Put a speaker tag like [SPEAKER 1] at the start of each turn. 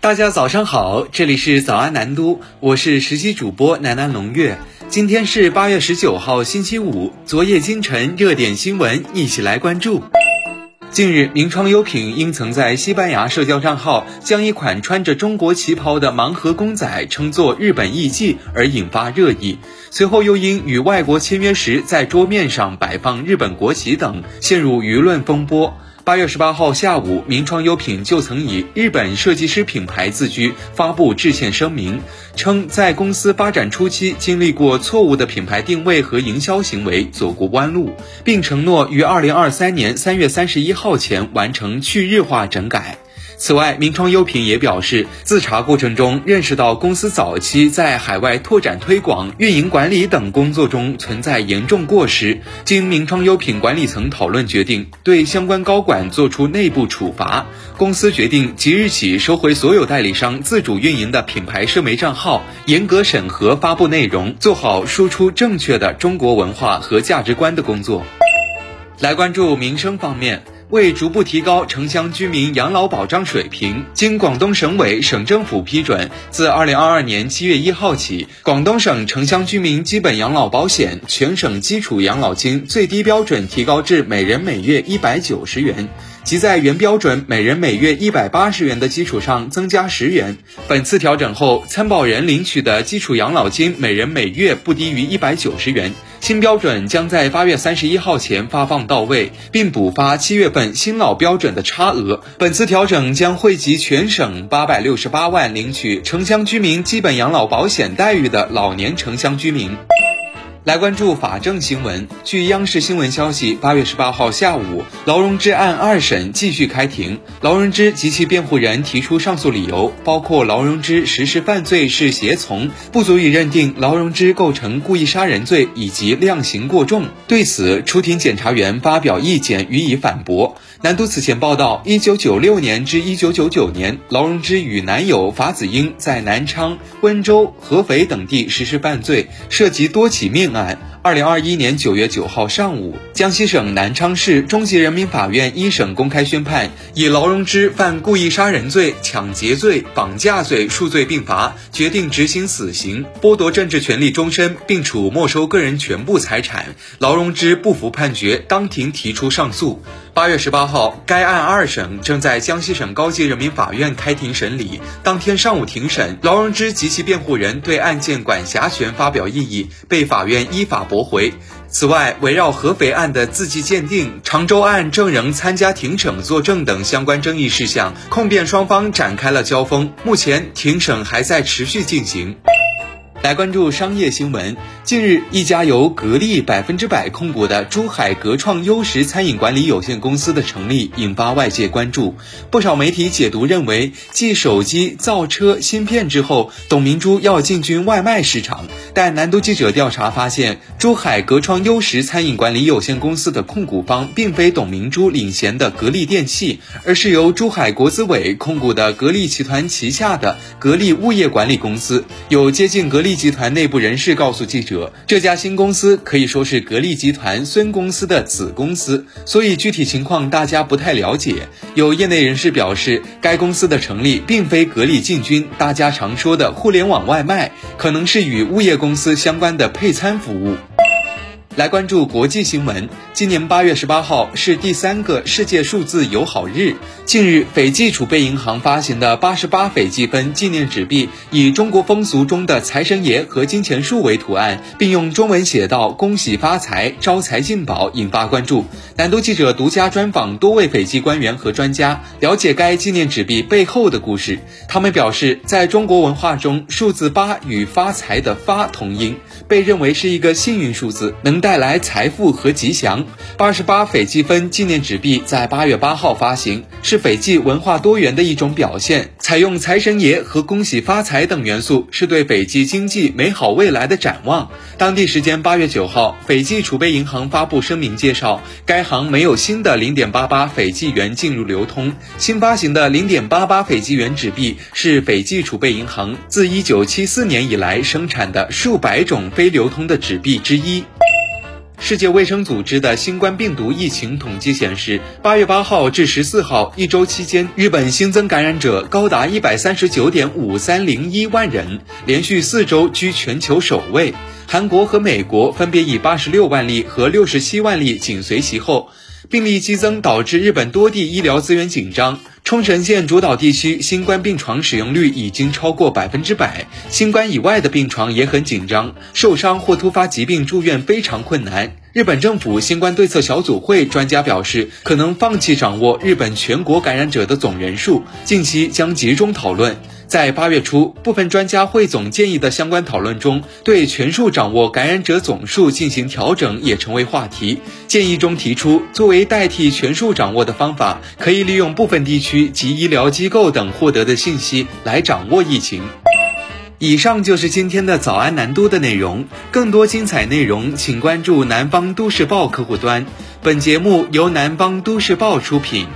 [SPEAKER 1] 大家早上好，这里是早安南都，我是实习主播南南龙月。今天是八月十九号，星期五。昨夜今晨热点新闻，一起来关注。近日，名创优品因曾在西班牙社交账号将一款穿着中国旗袍的盲盒公仔称作“日本艺伎”而引发热议，随后又因与外国签约时在桌面上摆放日本国旗等，陷入舆论风波。八月十八号下午，名创优品就曾以日本设计师品牌自居，发布致歉声明，称在公司发展初期经历过错误的品牌定位和营销行为，走过弯路，并承诺于二零二三年三月三十一号前完成去日化整改。此外，名创优品也表示，自查过程中认识到公司早期在海外拓展推广、运营管理等工作中存在严重过失。经名创优品管理层讨论，决定对相关高管作出内部处罚。公司决定即日起收回所有代理商自主运营的品牌社媒账号，严格审核发布内容，做好输出正确的中国文化和价值观的工作。来关注民生方面。为逐步提高城乡居民养老保障水平，经广东省委、省政府批准，自二零二二年七月一号起，广东省城乡居民基本养老保险全省基础养老金最低标准提高至每人每月一百九十元。即在原标准每人每月一百八十元的基础上增加十元。本次调整后，参保人领取的基础养老金每人每月不低于一百九十元。新标准将在八月三十一号前发放到位，并补发七月份新老标准的差额。本次调整将惠及全省八百六十八万领取城乡居民基本养老保险待遇的老年城乡居民。来关注法政新闻。据央视新闻消息，八月十八号下午，劳荣枝案二审继续开庭。劳荣枝及其辩护人提出上诉理由，包括劳荣枝实施犯罪是胁从，不足以认定劳荣枝构成故意杀人罪，以及量刑过重。对此，出庭检察员发表意见予以反驳。南都此前报道，一九九六年至一九九九年，劳荣枝与男友法子英在南昌、温州、合肥等地实施犯罪，涉及多起命案。night. 二零二一年九月九号上午，江西省南昌市中级人民法院一审公开宣判，以劳荣枝犯故意杀人罪、抢劫罪、绑架罪数罪并罚，决定执行死刑，剥夺政治权利终身，并处没收个人全部财产。劳荣枝不服判决，当庭提出上诉。八月十八号，该案二审正在江西省高级人民法院开庭审理。当天上午庭审，劳荣枝及其辩护人对案件管辖权发表异议，被法院依法驳驳回。此外，围绕合肥案的字迹鉴定、常州案证人参加庭审作证等相关争议事项，控辩双方展开了交锋。目前，庭审还在持续进行。来关注商业新闻。近日，一家由格力百分之百控股的珠海格创优食餐饮管理有限公司的成立，引发外界关注。不少媒体解读认为，继手机、造车、芯片之后，董明珠要进军外卖市场。但南都记者调查发现，珠海格创优食餐饮管理有限公司的控股方并非董明珠领衔的格力电器，而是由珠海国资委控股的格力集团旗下的格力物业管理公司。有接近格力。集团内部人士告诉记者，这家新公司可以说是格力集团孙公司的子公司，所以具体情况大家不太了解。有业内人士表示，该公司的成立并非格力进军大家常说的互联网外卖，可能是与物业公司相关的配餐服务。来关注国际新闻。今年八月十八号是第三个世界数字友好日。近日，斐济储备银行发行的八十八斐济分纪念纸币，以中国风俗中的财神爷和金钱树为图案，并用中文写道“恭喜发财，招财进宝”，引发关注。南都记者独家专访多位斐济官员和专家，了解该纪念纸币背后的故事。他们表示，在中国文化中，数字八与发财的“发”同音，被认为是一个幸运数字，能带带来财富和吉祥。八十八斐济分纪念纸币在八月八号发行，是斐济文化多元的一种表现。采用财神爷和恭喜发财等元素，是对斐济经济美好未来的展望。当地时间八月九号，斐济储备银行发布声明介绍，该行没有新的零点八八斐济元进入流通。新发行的零点八八斐济元纸币是斐济储备银行自一九七四年以来生产的数百种非流通的纸币之一。世界卫生组织的新冠病毒疫情统计显示，八月八号至十四号一周期间，日本新增感染者高达一百三十九点五三零一万人，连续四周居全球首位。韩国和美国分别以八十六万例和六十七万例紧随其后。病例激增导致日本多地医疗资源紧张。冲绳县主导地区新冠病床使用率已经超过百分之百，新冠以外的病床也很紧张，受伤或突发疾病住院非常困难。日本政府新冠对策小组会专家表示，可能放弃掌握日本全国感染者的总人数，近期将集中讨论。在八月初，部分专家汇总建议的相关讨论中，对全数掌握感染者总数进行调整也成为话题。建议中提出，作为代替全数掌握的方法，可以利用部分地区及医疗机构等获得的信息来掌握疫情。以上就是今天的早安南都的内容，更多精彩内容请关注南方都市报客户端。本节目由南方都市报出品。